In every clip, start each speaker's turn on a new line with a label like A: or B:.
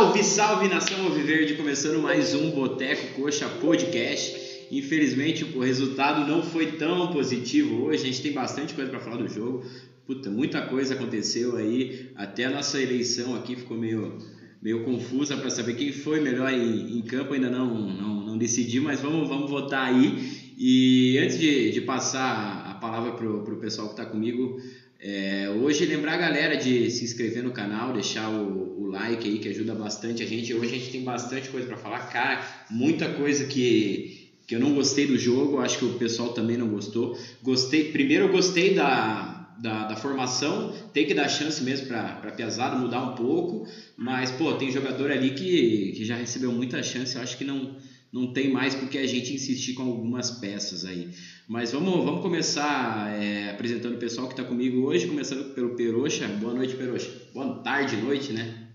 A: Salve, salve nação Alviverde, começando mais um Boteco Coxa Podcast. Infelizmente o resultado não foi tão positivo hoje, a gente tem bastante coisa para falar do jogo. Puta, muita coisa aconteceu aí, até a nossa eleição aqui ficou meio, meio confusa para saber quem foi melhor em, em campo, ainda não, não, não, decidi, mas vamos, vamos votar aí. E antes de, de passar a palavra pro, pro pessoal que está comigo, é, hoje lembrar a galera de se inscrever no canal, deixar o, o, like aí que ajuda bastante a gente. Hoje a gente tem bastante coisa para falar, cara, muita coisa que, que eu não gostei do jogo, acho que o pessoal também não gostou. Gostei, primeiro eu gostei da, da, da formação, tem que dar chance mesmo para Piazada mudar um pouco, mas pô, tem jogador ali que, que já recebeu muita chance, eu acho que não não tem mais porque a gente insistir com algumas peças aí. Mas vamos, vamos começar é, apresentando o pessoal que está comigo hoje, começando pelo Peroxa. Boa noite, Peroxa. Boa tarde, noite, né?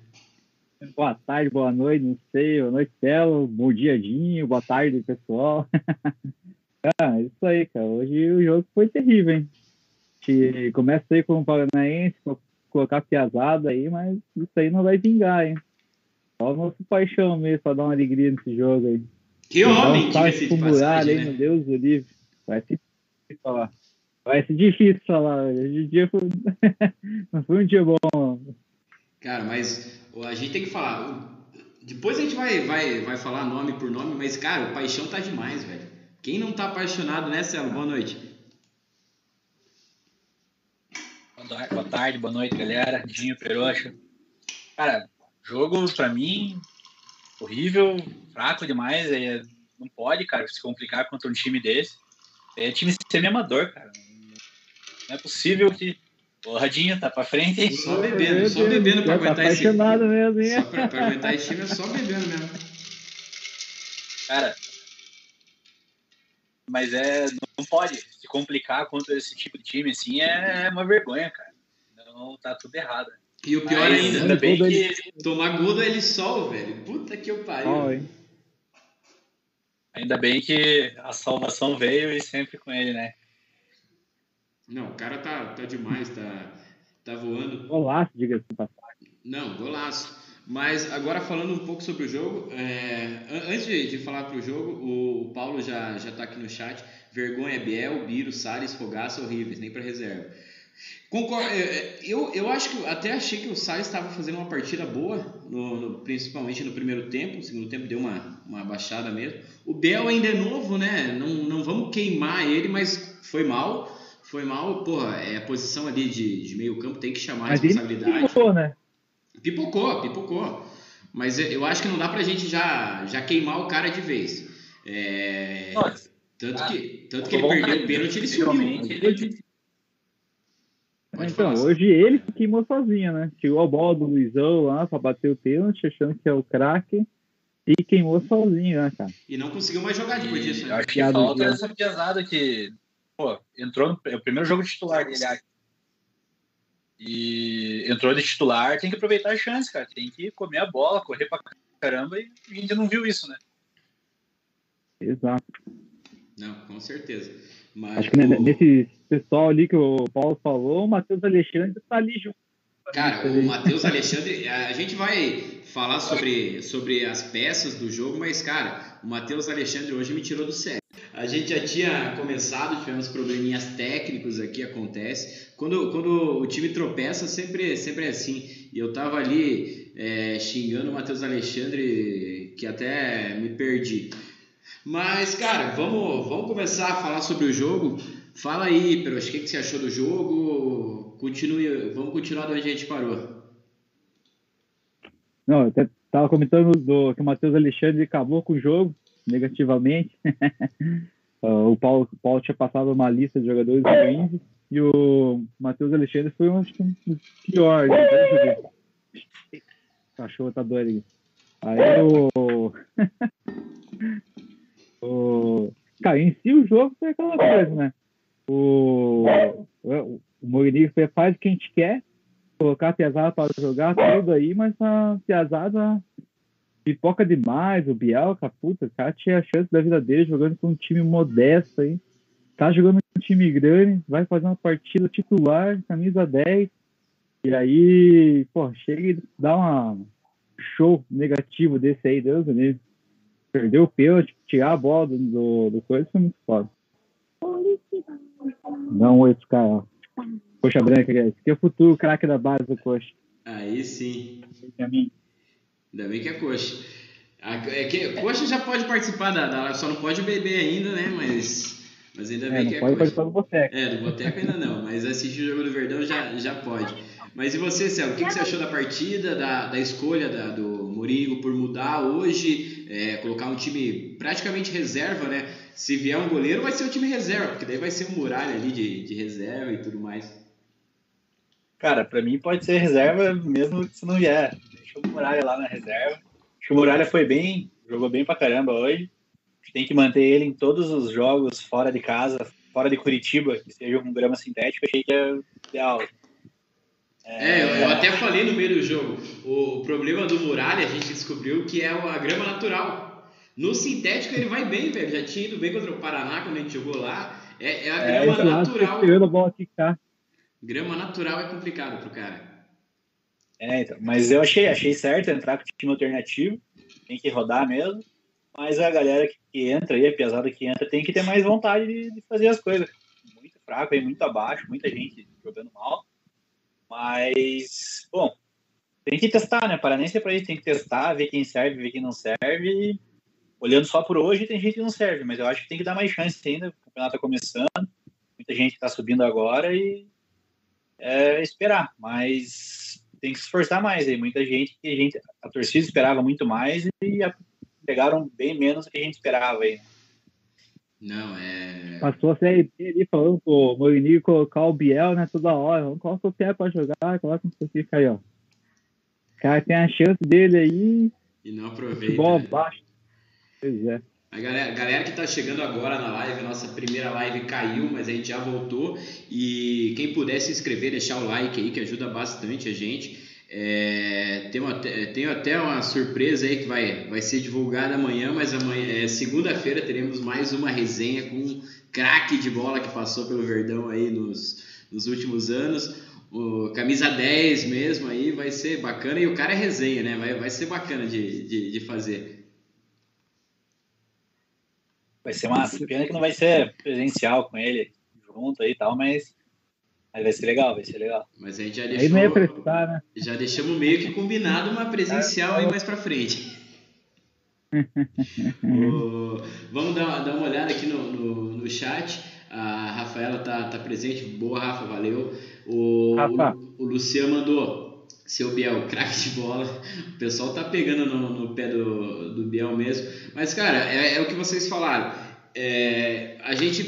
B: Boa tarde, boa noite, não sei, boa noite, Telo, bom dia, Dinho, boa tarde, pessoal. ah, isso aí, cara, hoje o jogo foi terrível, hein? A gente começa aí com o Paranaense, colocar piazada aí, mas isso aí não vai vingar, hein? Só o nosso paixão mesmo, pra dar uma alegria nesse jogo aí.
A: Que homem, então, que
B: de passagem, né? meu Deus do livro. Vai ser difícil falar. Vai ser difícil falar. Hoje dia foi... não foi um dia bom.
A: Cara, mas a gente tem que falar. Depois a gente vai, vai, vai falar nome por nome, mas, cara, o paixão tá demais, velho. Quem não tá apaixonado, né, Celo? Boa noite.
C: Boa tarde, boa noite, galera. Dinho Peroxa. Cara, jogo pra mim horrível, fraco demais. É, não pode, cara, se complicar contra um time desse. É time semi-amador, cara. Não é possível que. O Radinho tá pra frente, hein?
A: Só bebendo, só bebendo pra
B: tá
A: aguentar esse.
B: Mesmo, hein?
A: Só pra, pra aguentar esse time é só bebendo mesmo.
C: Cara. Mas é. Não pode se complicar contra esse tipo de time, assim, é uma vergonha, cara. Não tá tudo errado.
A: E o pior ainda, ainda bem que ele... tomar gol do ele sol, velho. Puta que eu pariu. Oh,
C: ainda bem que a salvação veio e sempre com ele, né?
A: Não, o cara tá, tá demais, tá, tá voando.
B: Golaço, diga-se passagem.
A: Não, golaço. Mas agora falando um pouco sobre o jogo, é, antes de, de, falar pro jogo, o, o, Paulo já, já tá aqui no chat. Vergonha Biel, Biro, Salles, Fogaça, horríveis, nem para reserva. Concordo, é, é, eu, eu acho que até achei que o Salles estava fazendo uma partida boa, no, no, principalmente no primeiro tempo. No segundo tempo deu uma, uma baixada mesmo. O Bel ainda é novo, né? Não, não vamos queimar ele, mas foi mal. Foi mal, porra, é a posição ali de, de meio campo, tem que chamar a responsabilidade.
B: pipocou, né?
A: Pipocou, pipocou. Mas eu acho que não dá pra gente já, já queimar o cara de vez. É... tanto que, tanto que ele perdeu o pênalti, ele subiu. Ele,
B: Pode então, hoje ele queimou sozinho, né? Tirou a bola do Luizão lá pra bater o pênalti, achando que é o craque. E queimou sozinho, né, cara?
A: E não conseguiu mais jogar depois e disso, né?
C: Acho que falta dia. essa piazada que, pô, entrou no é o primeiro jogo de titular dele aqui. E entrou de titular, tem que aproveitar a chance, cara. Tem que comer a bola, correr pra caramba, e a gente não viu isso, né?
B: Exato.
A: Não, com certeza. Mas
B: Acho que o... nesse pessoal ali que o Paulo falou, o Matheus Alexandre está ali junto.
A: Cara, o Matheus Alexandre, a gente vai falar sobre, sobre as peças do jogo, mas, cara, o Matheus Alexandre hoje me tirou do sério. A gente já tinha começado, tivemos probleminhas técnicos aqui, acontece. Quando, quando o time tropeça, sempre, sempre é assim. E eu tava ali é, xingando o Matheus Alexandre, que até me perdi. Mas, cara, vamos, vamos começar a falar sobre o jogo. Fala aí, Peros, o que, que você achou do jogo? Continue, vamos continuar de onde a gente parou.
B: Não, eu estava comentando do, que o Matheus Alexandre acabou com o jogo, negativamente. o, Paulo, o Paulo tinha passado uma lista de jogadores ruins e o Matheus Alexandre foi um, dos piores. Né? O cachorro tá doido aí. Aí o. O... Cara, em si o jogo foi aquela coisa, né? O, o Mourinho faz o que a gente quer, colocar a Piazada para jogar tudo aí, mas a Piazada pipoca demais, o Biel, puta, o cara tinha a chance da vida dele jogando com um time modesto aí. Tá jogando com um time grande, vai fazer uma partida titular, camisa 10, e aí, pô, chega e dá uma show negativo desse aí, Deus do. Perdeu o pênalti, tirar a bola do, do, do coisa foi muito foda. Não, oi pros caras, ó. Coxa branca, esse aqui é o futuro craque da base do coxa.
A: Aí sim. Ainda bem que é coxa. A, é que, coxa já pode participar da, da só não pode beber ainda, né? Mas, mas ainda
B: É,
A: bem
B: não
A: que é
B: pode
A: coxa.
B: participar do boteco.
A: É, do Boteco ainda não, mas assistir o jogo do Verdão já, já pode. Mas e você, Céu, o que, que você achou da partida, da, da escolha da, do Mourinho por mudar hoje, é, colocar um time praticamente reserva, né? Se vier um goleiro, vai ser o time reserva, porque daí vai ser um muralha ali de, de reserva e tudo mais.
C: Cara, pra mim pode ser reserva mesmo se não vier. Deixa o Muralha lá na reserva. Acho que o Muralha foi bem, jogou bem pra caramba hoje. Tem que manter ele em todos os jogos fora de casa, fora de Curitiba, que seja com grama sintética, achei que é ideal.
A: É, eu, eu até falei no meio do jogo. O, o problema do Muralha, a gente descobriu que é a grama natural. No sintético ele vai bem, velho. Já tinha ido bem contra o Paraná quando a gente jogou lá. É, é a
C: É,
A: grama
B: lado,
A: natural.
B: a bola quicar.
A: Grama natural é complicado pro cara.
C: É, então, mas eu achei, achei certo entrar com o time alternativo, tem que rodar mesmo. Mas a galera que, que entra aí, a piazada que entra, tem que ter mais vontade de, de fazer as coisas. Muito fraco aí, muito abaixo, muita gente jogando mal. Mas, bom, tem que testar, né? Paranense é pra isso, tem que testar, ver quem serve, ver quem não serve. Olhando só por hoje, tem gente que não serve, mas eu acho que tem que dar mais chance ainda. O campeonato tá começando, muita gente tá subindo agora e é, esperar, mas tem que se esforçar mais aí. Muita gente que a, gente, a torcida esperava muito mais e pegaram bem menos do que a gente esperava aí. né?
A: Não, é.
B: Passou a Série B ali falando pro Mourinho colocar o Biel, né, toda hora. Vamos colocar o Biel pra jogar, coloca o fica aí, ó. O cara tem a chance dele aí,
A: E não aproveita.
B: futebol
A: né?
B: baixo. Pois é.
A: A galera, galera que tá chegando agora na live, a nossa primeira live caiu, mas a gente já voltou. E quem puder se inscrever, deixar o like aí, que ajuda bastante a gente. É, tem, uma, tem até uma surpresa aí que vai, vai ser divulgada amanhã, mas amanhã, é, segunda-feira teremos mais uma resenha com um craque de bola que passou pelo Verdão aí nos, nos últimos anos. O camisa 10 mesmo aí vai ser bacana e o cara é resenha, né? Vai, vai ser bacana de, de, de fazer.
C: Vai ser massa. Pena que não vai ser presencial com ele junto aí e tal, mas, mas vai ser legal, vai ser legal.
A: Mas a gente já
B: Aí
A: deixou.
B: não ia prestar, né?
A: Já deixamos meio que combinado uma presencial aí mais pra frente. O- vamos dar, dar uma olhada aqui no, no, no chat. A Rafaela tá, tá presente. Boa, Rafa, valeu. O,
B: Rafa.
A: o, o Luciano mandou. Seu Biel, craque de bola. O pessoal tá pegando no, no pé do, do Biel mesmo. Mas, cara, é, é o que vocês falaram. É, a gente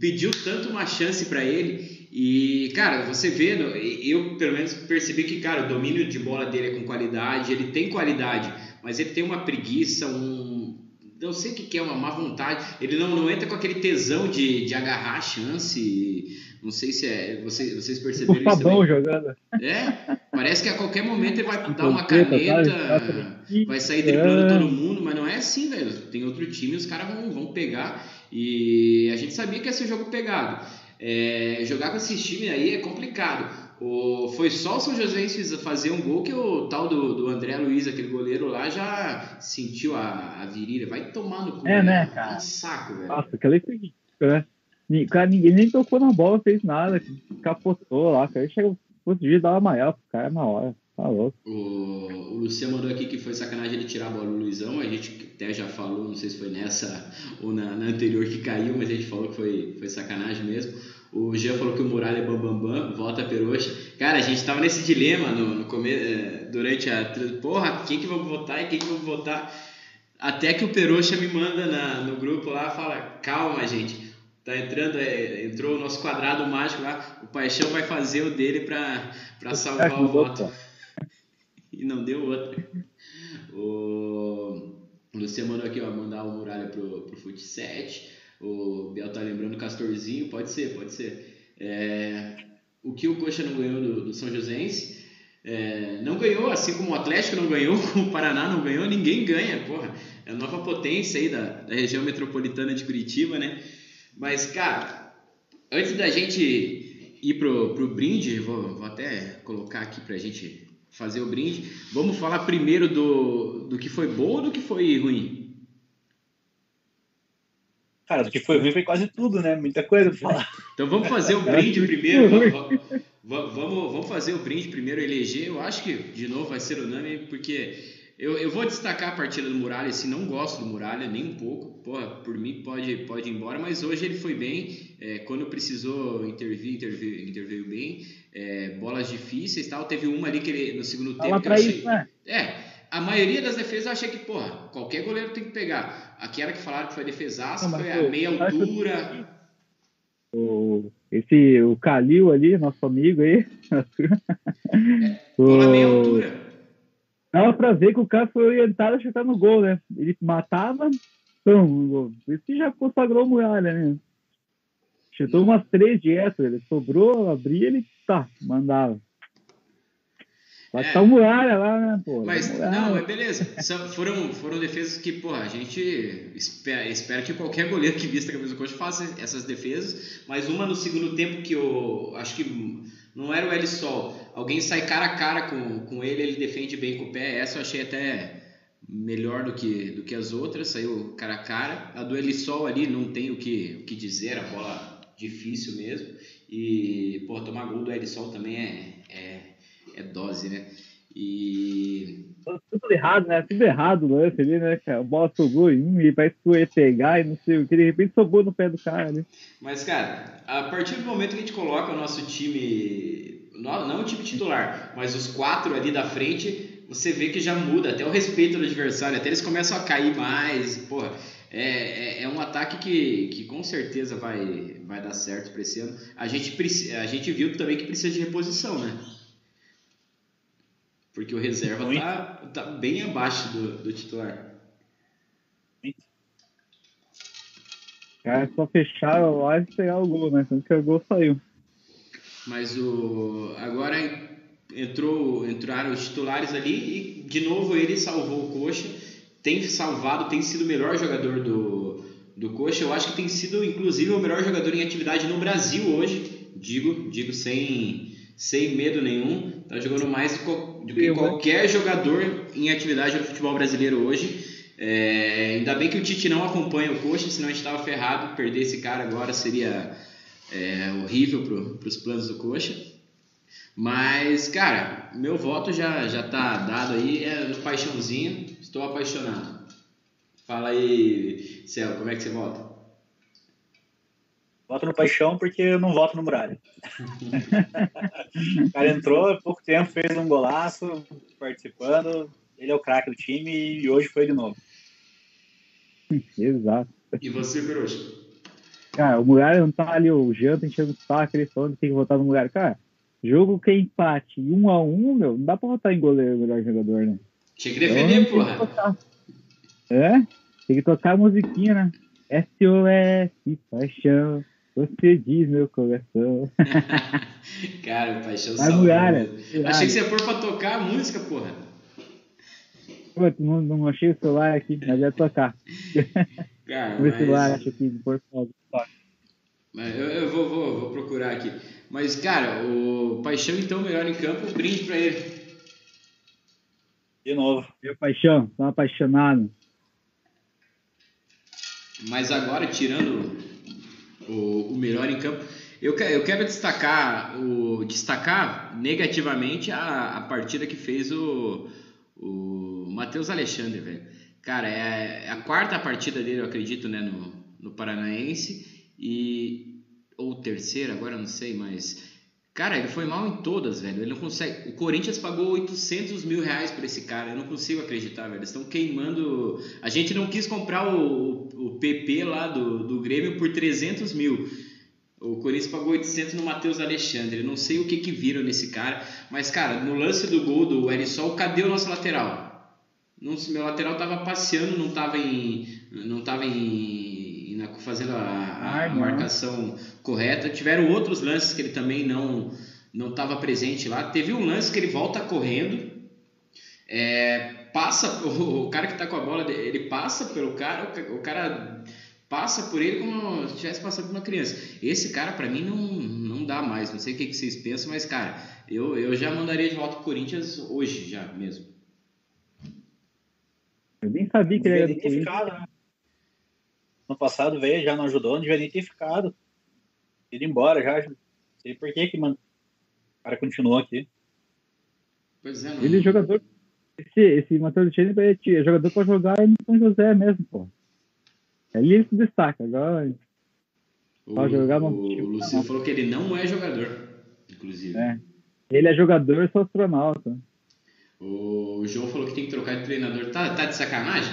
A: pediu tanto uma chance pra ele. E, cara, você vê, eu pelo menos percebi que, cara, o domínio de bola dele é com qualidade, ele tem qualidade, mas ele tem uma preguiça, um. Não sei o que, que é, uma má vontade. Ele não, não entra com aquele tesão de, de agarrar a chance. Não sei se é. Vocês, vocês perceberam isso
B: Fabão
A: também?
B: jogando.
A: É, parece que a qualquer momento ele vai dar uma
B: Trompeta,
A: caneta,
B: tá?
A: vai sair driblando
B: É.
A: todo mundo, mas não é assim, velho. Tem outro time, os caras vão, vão pegar. E a gente sabia que ia ser jogo pegado. É, jogar com esses times aí é complicado. O, foi só o São Joséense fazer um gol que o tal do, do André Luiz, aquele goleiro lá, já sentiu a, a virilha. Vai tomar no cu.
B: É, né, cara?
A: Um saco, velho.
B: Nossa, ridícula, né? Cara, ninguém nem tocou na bola, fez nada, capotou lá. Cara, chega, podia dar uma maior pro cara na hora. Tá louco.
A: O, o Luciano mandou aqui que foi sacanagem ele tirar a bola do Luizão. A gente até já falou, não sei se foi nessa ou na, na anterior que caiu, mas a gente falou que foi, foi sacanagem mesmo. O Jean falou que o Muralha é bambambam, bam, bam, volta Peroxa. Cara, a gente tava nesse dilema no, no come, eh, durante a. Porra, quem que vamos votar e quem que vamos votar? Até que o Peroxa me manda na, no grupo lá fala: calma, gente. Tá entrando, eh, entrou o nosso quadrado mágico lá. O Paixão vai fazer o dele pra, pra salvar o voto e não deu outra. O Luciano mandou aqui, ó, mandar o Muralha pro, pro Fute 7. O Biel tá lembrando Castorzinho, pode ser, pode ser. É, o que o Coxa não ganhou do, do São Joséense, é, não ganhou, assim como o Atlético não ganhou, como o Paraná não ganhou, ninguém ganha, porra. É a nova potência aí da, da região metropolitana de Curitiba, né? Mas, cara, antes da gente ir pro, pro brinde, vou, vou até colocar aqui pra gente fazer o brinde. Vamos falar primeiro do, do que foi bom ou do que foi ruim?
C: Cara, do que foi ruim foi quase tudo, né? Muita coisa pra falar.
A: Então vamos fazer o brinde primeiro. Vamos, vamos, vamos fazer o brinde primeiro, eleger. Eu acho que, de novo, vai ser unânime, porque eu, eu vou destacar a partida do Muralha, assim, não gosto do Muralha nem um pouco. Porra, por mim pode, pode ir embora, mas hoje ele foi bem. É, quando precisou intervir, interveio, interveio bem. É, bolas difíceis e tal. Teve uma ali que ele, no segundo
B: Fala
A: tempo que eu achei.
B: isso, né?
A: É, a maioria das defesas eu achei que, porra, qualquer goleiro tem que pegar. Aqui era que falaram que foi defesaço,
B: Não,
A: foi a meia altura.
B: O, esse, o Calil ali, nosso amigo aí.
A: Bola meia altura.
B: Dava pra ver que o cara foi orientado a chutar no gol, né? Ele matava, pum, no gol. Por isso que já consagrou Muralha, né? Chutou umas três direto, ele sobrou, abria, ele tá, mandava. Vai
A: É.
B: tá o Muralha lá, né, pô?
A: Mas, não, é beleza. Foram, foram defesas que, porra, a gente espera, espera que qualquer goleiro que vista a camisa do coach faça essas defesas. Mas uma no segundo tempo que eu acho que não era o L Sol. Alguém sai cara a cara com, com ele, ele defende bem com o pé. Essa eu achei até melhor do que, do que as outras, saiu cara a cara. A do Elisol ali não tem o que, o que dizer, a bola difícil mesmo. E, pô, tomar gol do Elisol também é, é, é dose, né? E
B: Tudo errado, né? Tudo errado o lance ali, né, cara? A bola sobrou e parece que ia pegar e não sei o que. De repente sobrou no pé do cara ali.
A: Mas, cara, a partir do momento que a gente coloca o nosso time, não, o time titular, mas os quatro ali da frente, você vê que já muda até o respeito do adversário, até eles começam a cair mais. Porra, é, é, é um ataque que, que com certeza vai, vai dar certo para esse ano. A gente, a gente viu também que precisa de reposição, né? Porque o reserva
C: Muito.
A: tá, tá bem abaixo do, do titular.
B: Cara, só fecharam lá e pegar o gol, né? Tanto que o gol saiu.
A: Mas o agora entrou entraram os titulares ali e de novo ele salvou o Coxa. Tem salvado, tem sido o melhor jogador do, do Coxa. Eu acho que tem sido inclusive o melhor jogador em atividade no Brasil hoje. Digo, digo sem sem medo nenhum. Tá jogando mais do, do que
B: né?
A: qualquer jogador em atividade no futebol brasileiro hoje. É, ainda bem que o Tite não acompanha o Coxa, senão a gente tava ferrado. Perder esse cara agora seria é, horrível para os planos do Coxa. Mas, cara, meu voto já, já tá dado aí, é no paixãozinho, estou apaixonado. Fala aí, Céu, como é que você vota?
C: Voto no Paixão porque eu não voto no Muralha. o cara entrou há pouco tempo, fez um golaço, participando. Ele é o craque do time e hoje foi de novo.
B: Exato.
A: E você, Peruxa?
B: Cara, o Muralha não tá ali, o Jean tá enchendo o saco, ele falando que tem que votar no Muralha. Cara, jogo que é empate e um a um, meu, não dá pra votar em goleiro melhor jogador, né?
A: Tinha que defender,
B: Então, tem que
A: porra.
B: tocar. É? Tem que tocar a musiquinha, né? SOS, paixão, você diz meu coração.
A: Cara, paixão
B: Vai,
A: salvou.
B: Muralha.
A: Achei que você ia pôr pra tocar a música, porra.
B: Pô, não, não achei o celular aqui, mas ia tocar.
A: Cara,
B: O celular,
A: mas,
B: acho que por favor.
A: mas eu, eu vou, vou, vou procurar aqui. Mas, cara, o Paixão, então, melhor em campo, um brinde pra ele.
C: De novo.
B: Meu paixão, tô apaixonado.
A: Mas agora, tirando o, o melhor em campo, eu, eu quero destacar, o, destacar negativamente a, a partida que fez o, o Matheus Alexandre, velho. Cara, é, é a quarta partida dele, eu acredito, né, no, no Paranaense, e, ou terceira, agora não sei, mas... Cara, ele foi mal em todas, velho. Ele não consegue. O Corinthians pagou 800 mil reais por esse cara. Eu não consigo acreditar, velho. Eles estão queimando. A gente não quis comprar o, o PP lá do, do Grêmio por 300 mil. O Corinthians pagou 800 no Matheus Alexandre. Eu não sei o que que viram nesse cara. Mas, cara, no lance do gol do Erisol, cadê o nosso lateral? Não, meu lateral tava passeando, não tava em. Não tava em. Na- fazendo a, a
B: Ah, não.
A: marcação correta. Tiveram outros lances que ele também não não estava presente lá. Teve um lance que ele volta correndo, é, passa o, o cara que está com a bola, ele passa pelo cara, o o cara passa por ele como se estivesse passando por uma criança. Esse cara para mim não, não dá mais. Não sei o que, que vocês pensam, mas, cara, eu, eu já mandaria de volta pro Corinthians hoje, já mesmo.
B: Eu nem sabia que ele era
C: nem
B: do
C: ter
B: Corinthians.
C: né? No passado veio, já não ajudou, não devia nem ter ficado. Ido embora já. Não sei por que que, mano. O cara continuou aqui.
A: Pois é, não.
B: Ele é jogador. Esse, esse Matheus Tchene é jogador pra jogar no São José mesmo, pô. Ali ele se destaca. Agora,
A: O,
B: Pode jogar no
A: o, Luciano
B: não.
A: falou que ele não é jogador, inclusive.
B: É. ele é jogador, eu sou astronauta.
A: O João falou que tem que trocar de treinador. Tá, tá de sacanagem?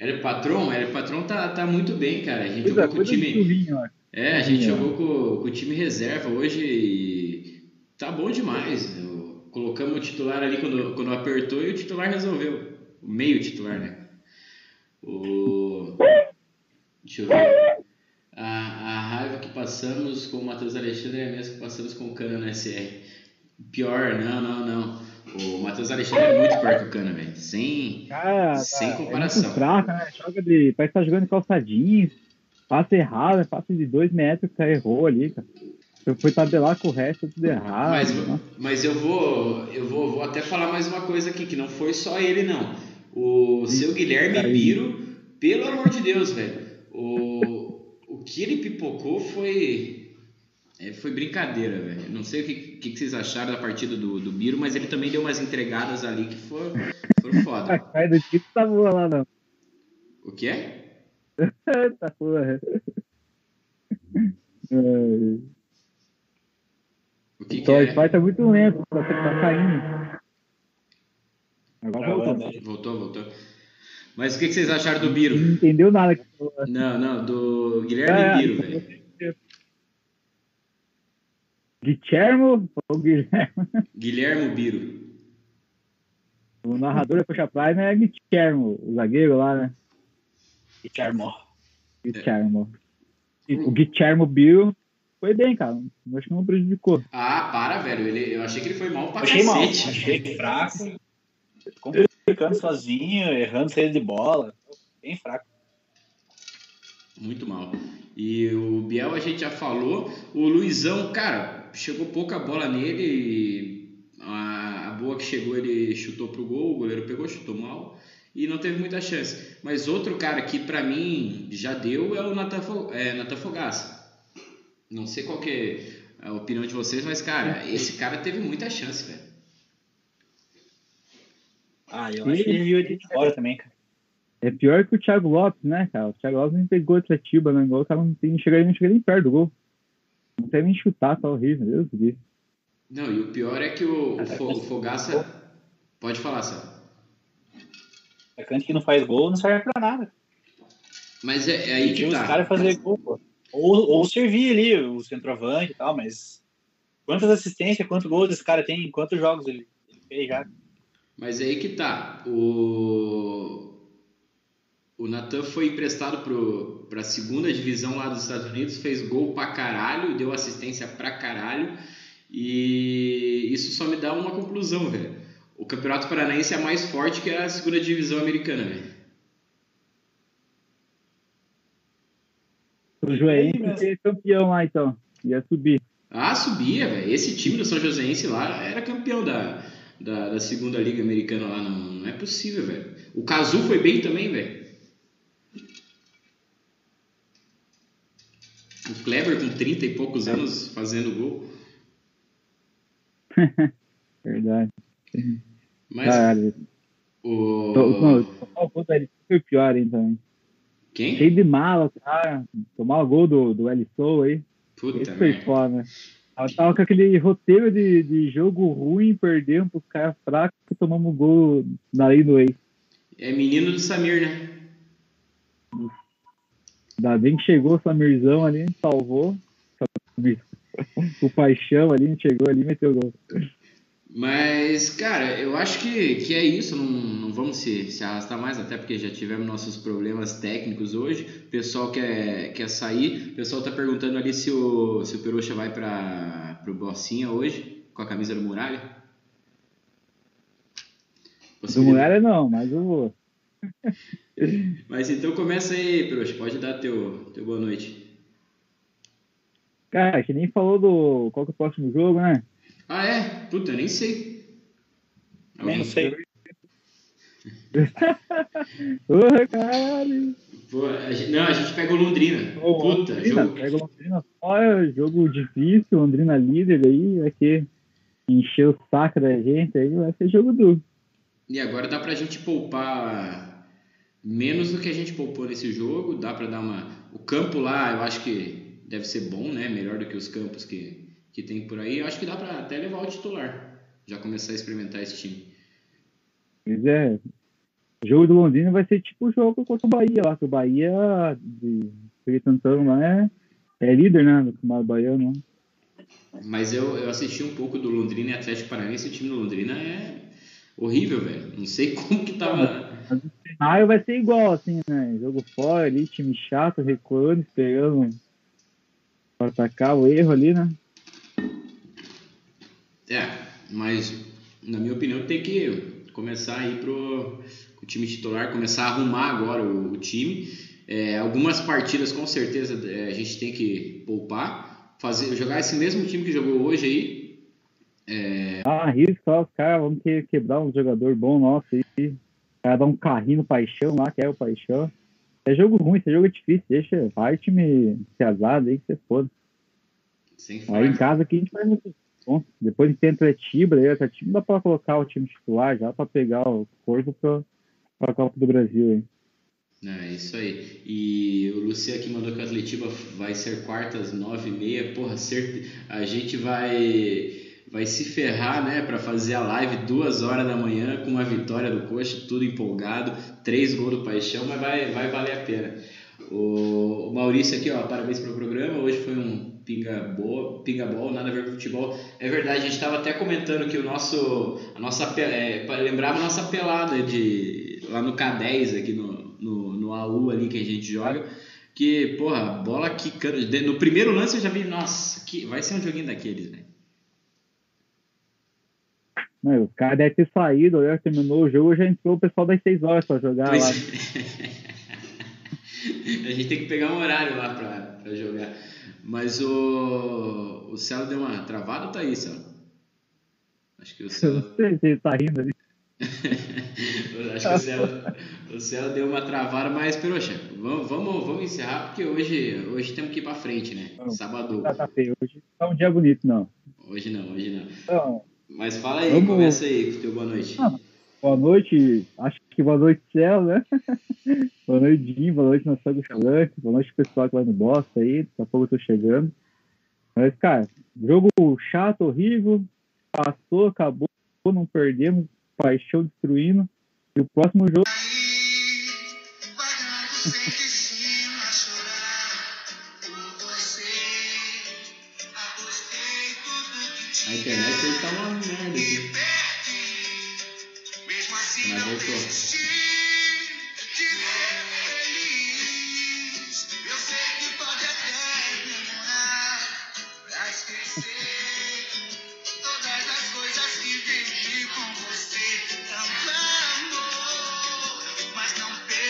A: Era patrão? Era patrão, tá, tá muito bem, cara. A gente jogou com o time.
B: chuvinho.
A: É, a gente jogou com, com o time reserva hoje e tá bom demais. Eu- colocamos o titular ali quando, quando apertou e o titular resolveu. O meio titular, né? O... Deixa eu ver. A, a raiva que passamos com o Matheus Alexandre é a mesma que passamos com o Cana no SR. Pior, não, não, não. O Matheus Alexandre é muito pior que o Cana, velho. Sem.
B: Cara,
A: Sem comparação.
B: É muito fraco, né? Joga de. Parece que tá jogando calçadinho. Passa errado, passa de dois metros que tá errou ali, cara. Eu fui tabelar com o resto, tudo errado.
A: Mas,
B: Nossa.
A: mas eu vou eu vou, vou até falar mais uma coisa aqui, que não foi só ele, não. O seu Guilherme. Biro, pelo amor de Deus, velho. O, o que ele pipocou foi. É, foi brincadeira, velho. Não sei o que, que, que vocês acharam da partida do, do Biro, mas ele também deu umas entregadas ali que foram, foram
B: A
A: foda.
B: cara do tipo tá boa lá, não.
A: O que é?
B: tá. É,
A: O que, que
B: Então, o
A: é?
B: Spy tá muito lento, tá, tá caindo. Agora voltou.
C: Travando aí.
A: Voltou, voltou. Mas o que, que vocês acharam do Biro?
B: Não entendeu nada. que falou.
A: Não, não, do Guilherme
B: Ah,
A: Biro, velho.
B: Guilhermo ou Guilherme?
A: Guilherme Biro.
B: O narrador da Coxa Prime é Guilhermo, o zagueiro lá, né?
C: Armou.
B: Guilhermo. E O Guilhermo Bill foi bem, cara. Eu acho que não prejudicou.
A: Ah, para, velho. Ele, eu achei que ele foi mal pra
C: Achei mal.
A: cacete.
C: Achei fraco. Complicando sozinho, errando saída de bola. Bem fraco.
A: Muito mal. E o Biel a gente já falou. O Luizão, cara, chegou pouca bola nele. A, a boa que chegou, ele chutou pro gol. O goleiro pegou, chutou mal. E não teve muita chance. Mas outro cara que pra mim já deu é o Natan, é, Fogaça. Não sei qual que é a opinião de vocês, mas, cara, esse cara teve muita chance, velho.
C: Ah, eu acho que ele viu ele de fora também, cara.
B: É pior que o Thiago Lopes, né, cara? O Thiago Lopes nem pegou outra tiba no gol, o cara não, tem, não, chega, não chega nem perto do gol. Não tem nem chutar, tá horrível, Deus do céu.
A: Não, e o pior é que o, o, Fo- o Fogaça. Pode falar, Sam.
C: Atacante que não faz gol não serve pra nada.
A: Mas é, é aí que
C: Pediu os
A: tá.
C: caras fazer gol, pô. Ou, ou servir ali, o centroavante e tal, mas. Quantas assistências, quantos gols esse cara tem? Quantos jogos ele, ele fez já?
A: Mas é aí que tá. O, o Natan foi emprestado para a segunda divisão lá dos Estados Unidos, fez gol pra caralho, deu assistência pra caralho. E isso só me dá uma conclusão, velho. O Campeonato Paranaense é mais forte que a segunda divisão americana, velho.
B: O ia ser campeão lá, então. Ia subir.
A: Ah, subia, velho. Esse time do São Joséense lá era campeão da, da, da segunda liga americana lá. Não, não é possível, velho. O Cazu foi bem também, velho. O Kleber com 30 e poucos anos fazendo gol.
B: Verdade.
A: Mas
B: Caralho.
A: o.
B: Não, tomar o gol do foi pior, também.
A: Quem?
B: Cheio de mala, cara. Tomar o gol do, do Elisson aí.
A: Puta
B: Esse foi foda? Ela tava com aquele roteiro de, de jogo ruim, perdemos pros caras fracos e tomamos gol na lei do ex.
A: É menino do Samir, né?
B: Ainda bem que chegou o Samirzão ali, salvou. O paixão ali, chegou ali e meteu o gol.
A: Mas, cara, eu acho que, que é isso. Não, não vamos se, se arrastar mais, até porque já tivemos nossos problemas técnicos hoje. O pessoal quer, quer sair. O pessoal tá perguntando ali se o, se o Perucha vai para o Bossinha hoje, com a camisa do Muralha.
B: Do. Muralha não, mas eu vou.
A: Mas então começa aí, Perucha. Pode dar teu, teu boa noite.
B: Cara, gente nem falou do qual que é o próximo jogo, né?
A: Ah, é? Puta, eu nem sei.
C: Também não sei.
B: Ô, caralho.
A: Pô, a gente, não, a gente pega o Londrina.
B: Ô,
A: Puta,
B: Londrina,
A: jogo.
B: Pega o Londrina só, é jogo difícil, Londrina líder aí, vai que encher o saco da gente aí, vai ser jogo duro.
A: E agora dá pra gente poupar menos do que a gente poupou nesse jogo. Dá pra dar uma. O campo lá, eu acho que deve ser bom, né? Melhor do que os campos que, que tem por aí. Eu acho que dá pra até levar o titular. Já começar a experimentar esse time.
B: Pois é, o jogo do Londrina vai ser tipo o jogo contra o Bahia lá, que o Bahia, de Santo lá, é, é líder, né, do Campeonato Baiano.
A: Mas eu, eu assisti um pouco do Londrina e Atlético Paranaense. O time do Londrina é horrível, velho. Não sei como que tava.
B: Mas o cenário vai ser igual, assim, né? Jogo fora ali, time chato, recuando, esperando para atacar o erro ali, né?
A: É, mas na minha opinião tem que começar a ir pro o time titular, começar a arrumar agora o, o time. É, algumas partidas com certeza é, a gente tem que poupar, fazer, jogar esse mesmo time que jogou hoje aí. É,
B: Ah, os caras, vamos que, quebrar um jogador bom nosso aí. O cara dá um carrinho no paixão lá, que é o paixão. É jogo ruim, esse jogo é difícil, deixa, vai time se azado aí que você foda.
A: sem
B: Aí em casa aqui a gente faz muito bom. Depois a gente tem Atletiba, aí Atletiba dá pra colocar o time titular já pra pegar o corpo pra, pra Copa do Brasil aí.
A: É isso aí. E o Luciano aqui mandou que o Atletiba vai ser quartas, nove e meia. Porra, certe... a gente vai vai se ferrar, né, para fazer a live duas horas da manhã com uma vitória do Coxa, tudo empolgado, três gols do Paixão, mas vai, vai valer a pena. O, Maurício aqui, ó, parabéns pelo programa. Hoje foi um pinga boa, pinga bol, nada a ver com futebol. É verdade, a gente estava até comentando que o nosso, a nossa, é, lembrava a nossa pelada de lá no K10 aqui no, no, no AU ali que a gente joga. Que, porra, bola quicando. No primeiro lance eu já vi, nossa, que vai ser um joguinho daqueles, velho.
B: Não, o cara deve ter saído, olha, terminou o jogo, já entrou o pessoal das 6 horas pra jogar lá.
A: Pois é. a gente tem que pegar um horário lá pra, pra jogar. Mas o, o Celo deu uma travada ou tá aí, Celo? Acho que o
B: Eu
A: Celo.
B: não sei se ele tá rindo ali.
A: Acho que o Celo, o Celo deu uma travada, mas, Peroxa, vamos, vamos, vamos encerrar porque hoje, hoje temos que ir pra frente, né?
B: Vamos.
A: Sábado.
B: Tá, tá feio. Hoje tá um dia bonito, não.
A: Hoje não, hoje não.
B: Então,
A: Mas fala aí,
B: Vamos-
A: começa aí o teu boa noite.
B: Ah, boa noite, acho que boa noite, céu, né? boa noite, Dinho, boa noite, nosso amigo Chalante, boa noite, pessoal que vai no Bosta aí, daqui a pouco eu tô chegando. Mas, cara, jogo chato, horrível, passou, acabou, não perdemos, paixão destruindo. E o próximo jogo,
D: A
A: internet hoje tá uma merda aqui. Mas
D: não
A: voltou.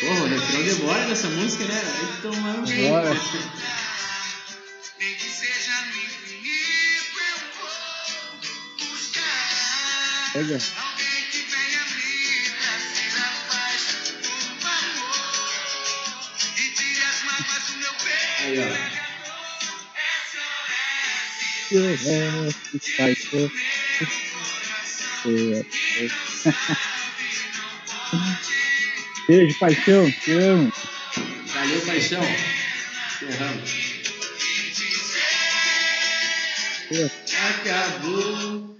A: Porra, o refrão demora dessa música, né? Tomar um
B: Bora.
D: meu peito.
A: Aí, ó.
D: SOS,
B: é. É, é. Beijo, paixão, te amo.
A: Valeu, paixão. Erramos. Acabou.